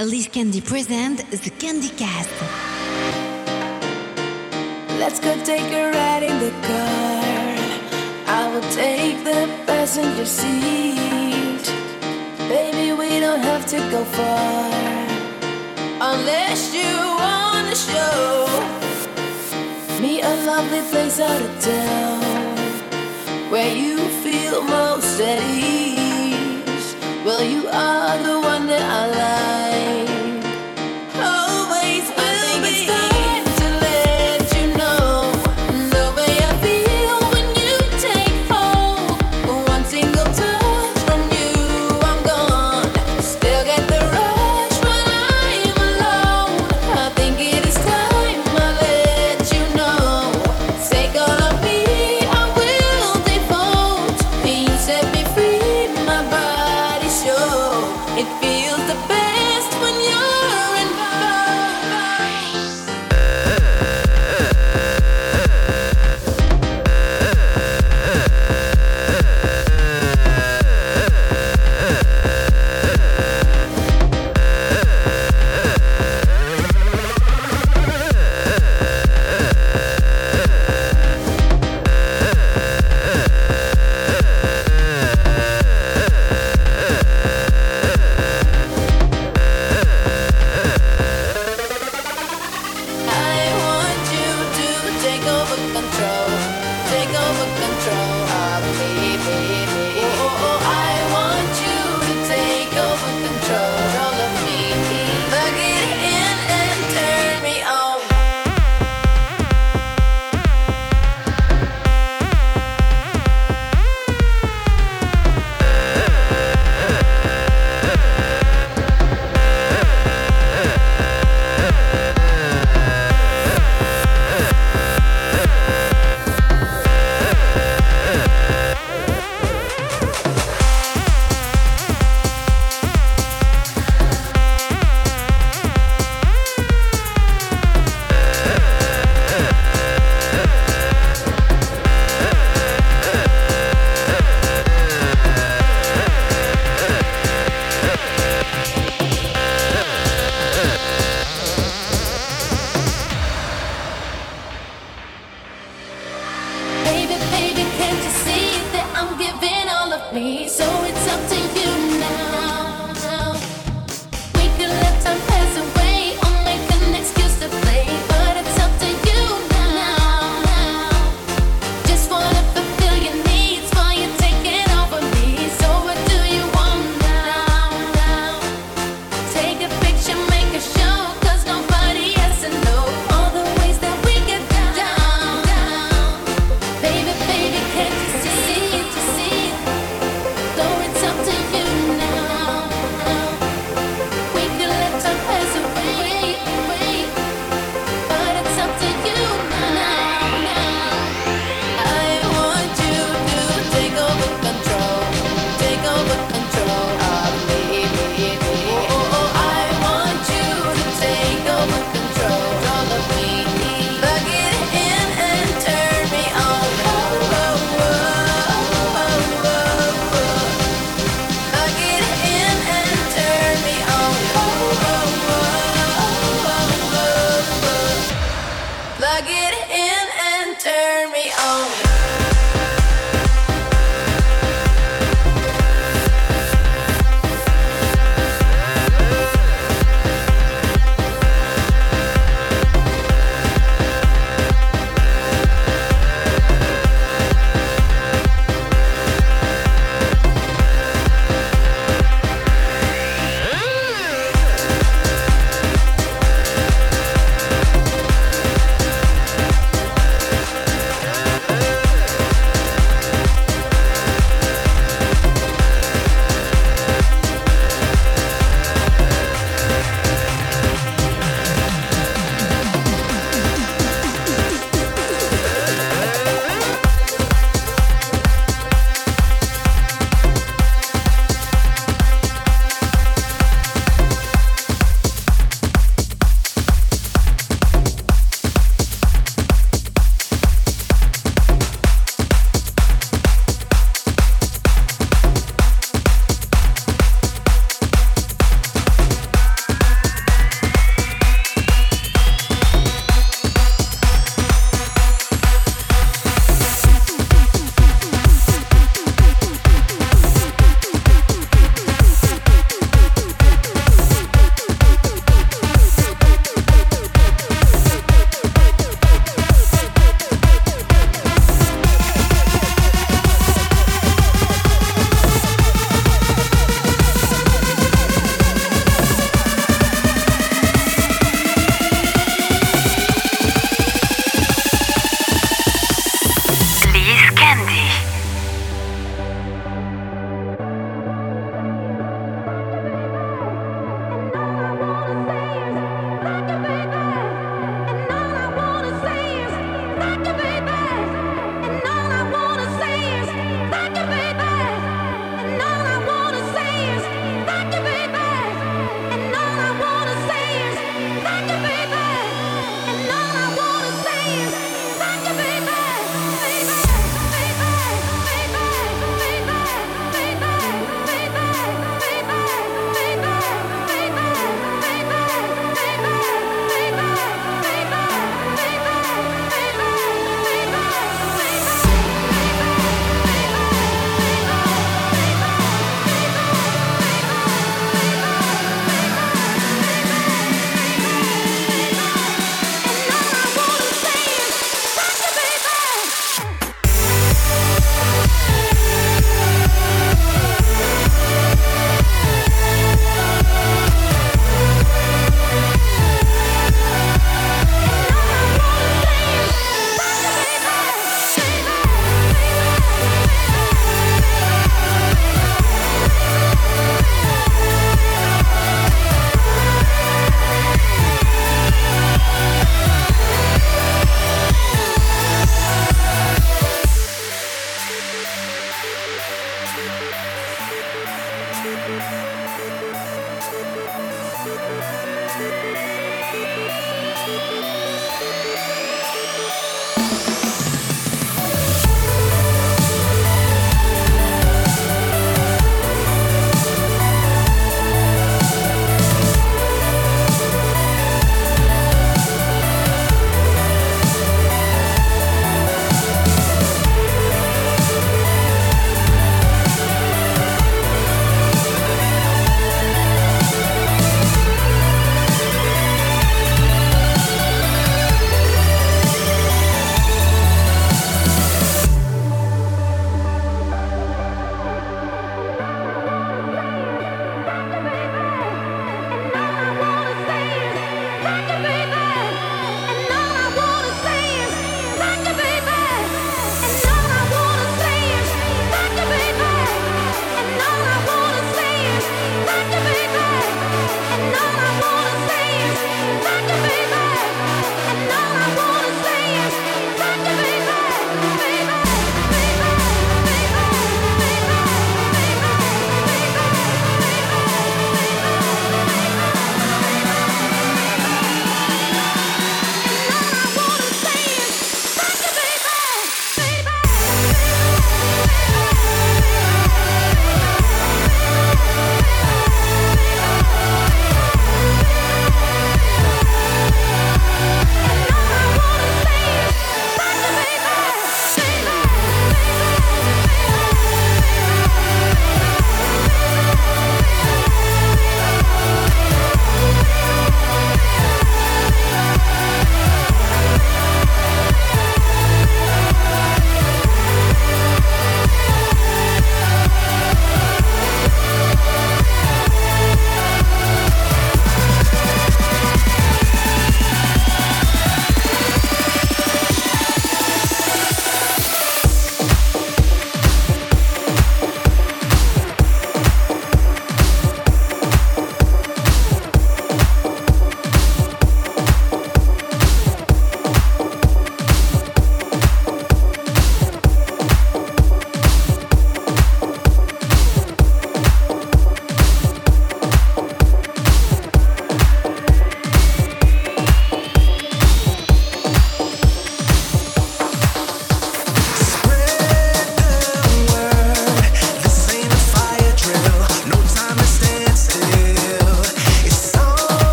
Alice Candy present is the Candy Cast. Let's go take a ride in the car. I will take the passenger seat. Baby, we don't have to go far. Unless you wanna show me a lovely place out of town where you feel most at ease. Well, you are the one that I like.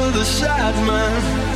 Forever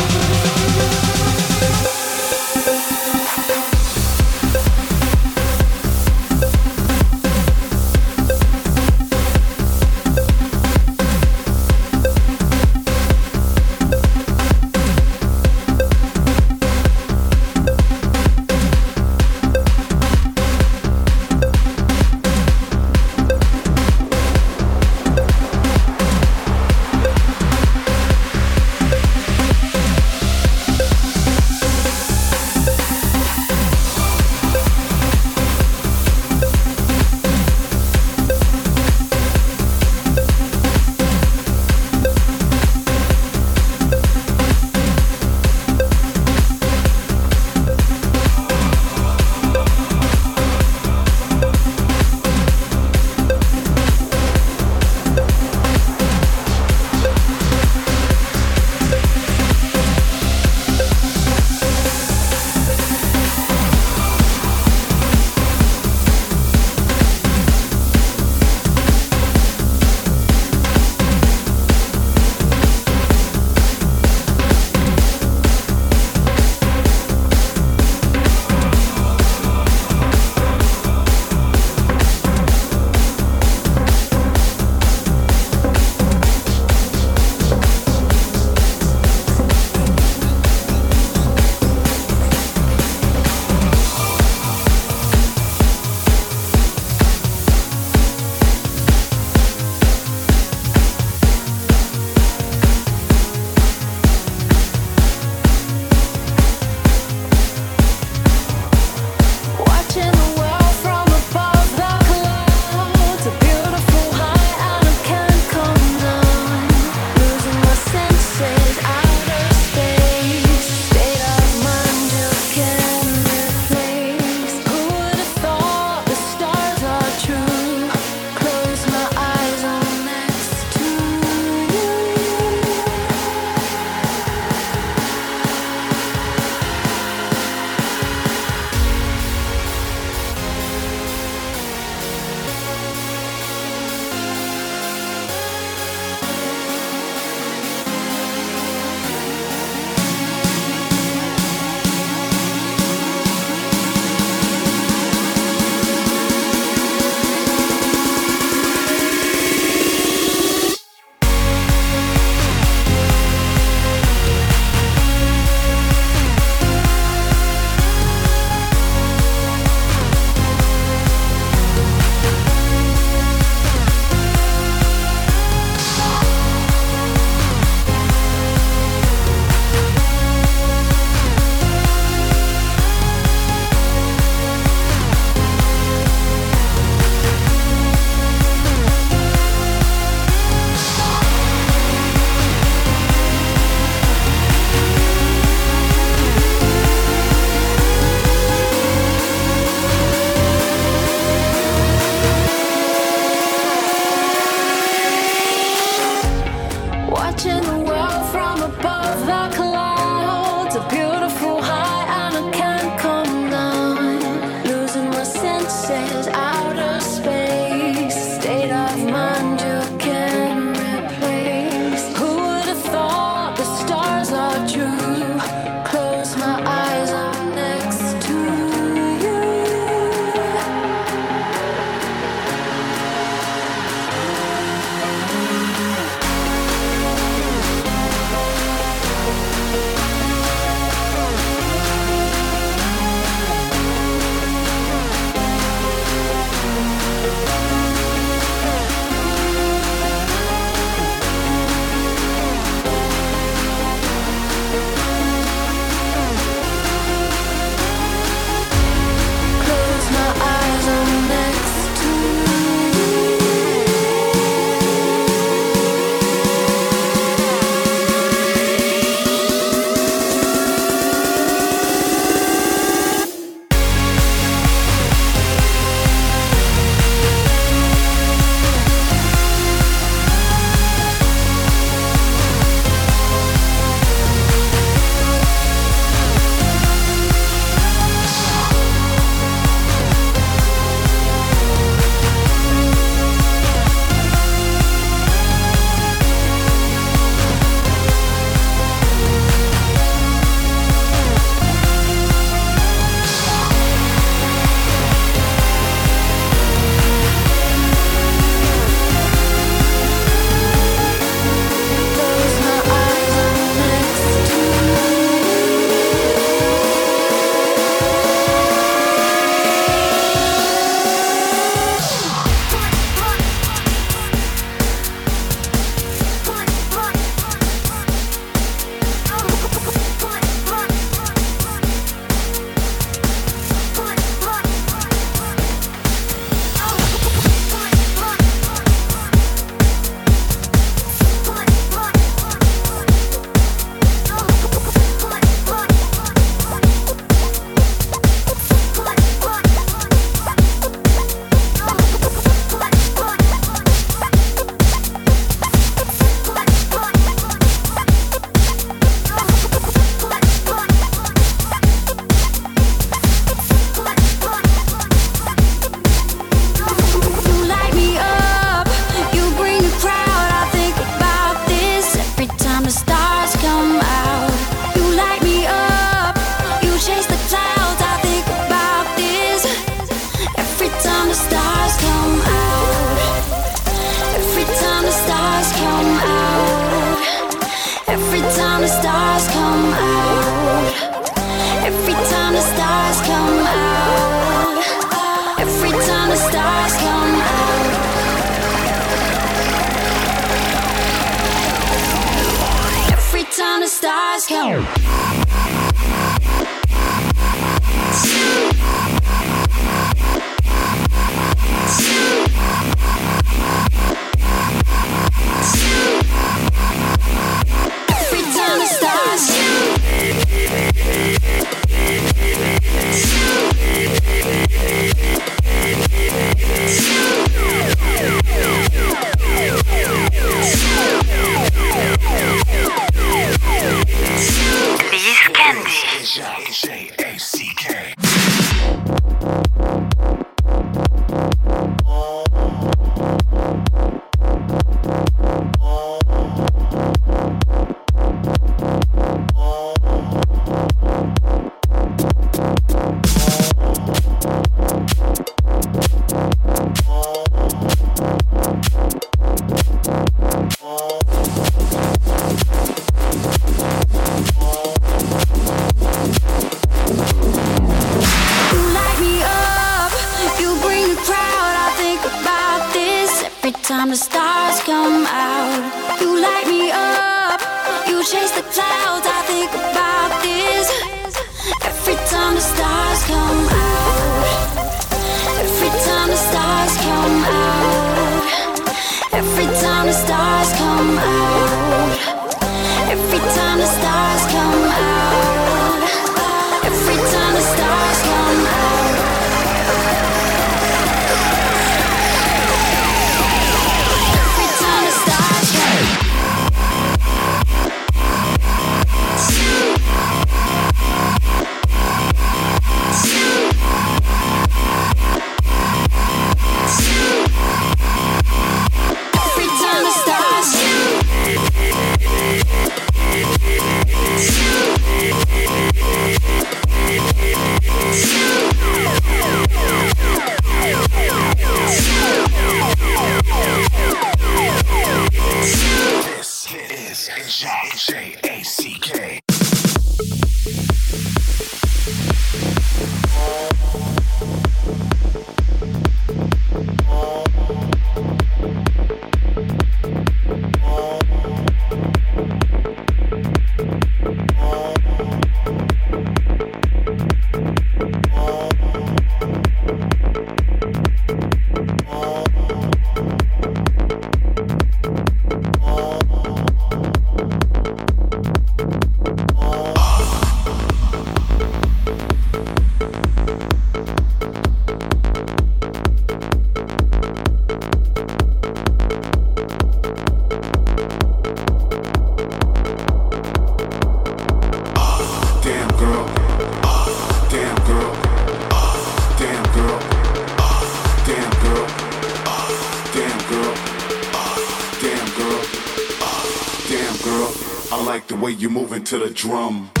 to the drum.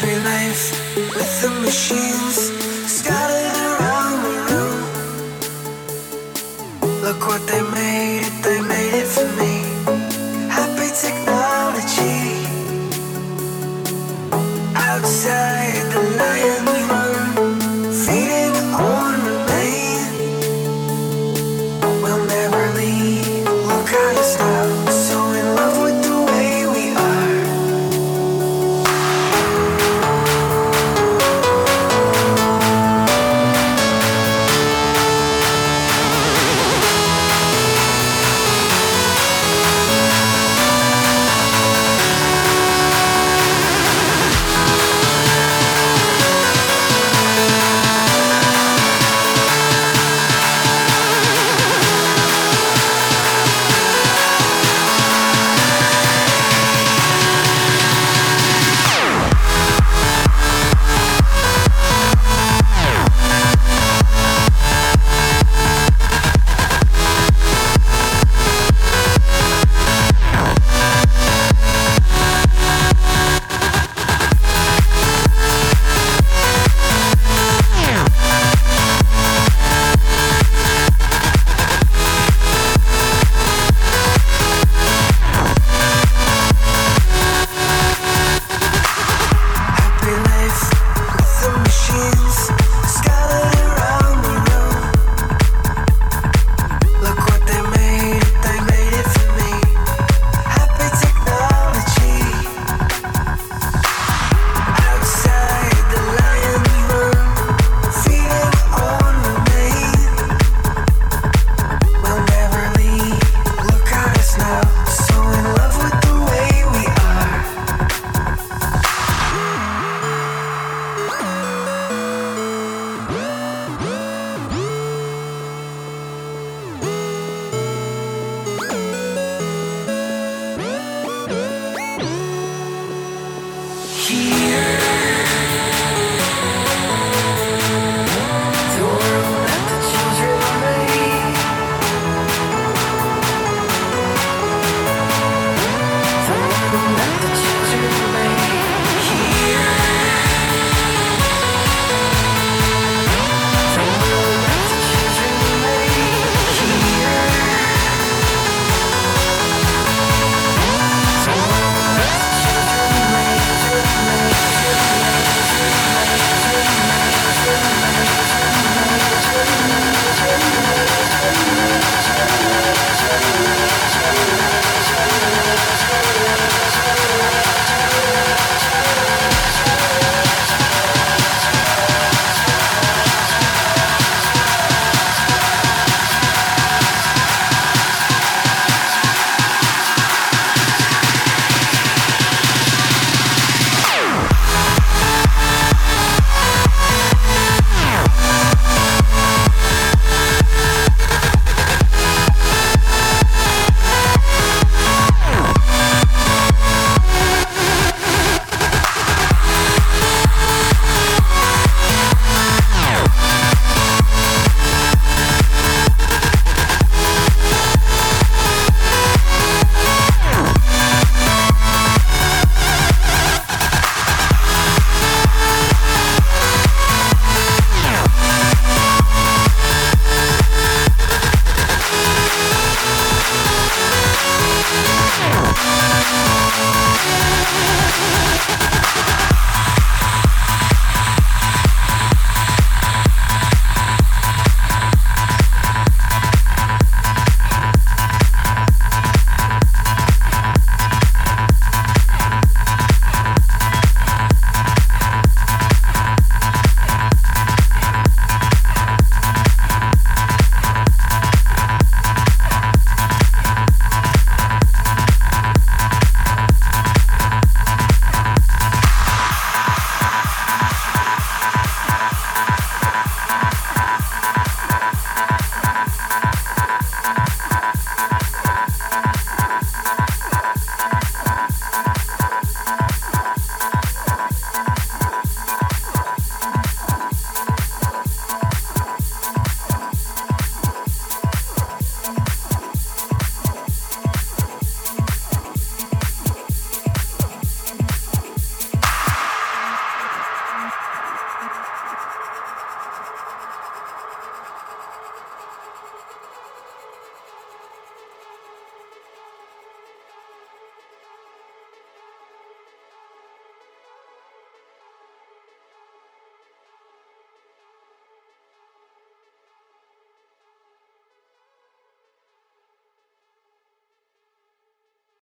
happy life with the machines scattered around the room. Look what they made.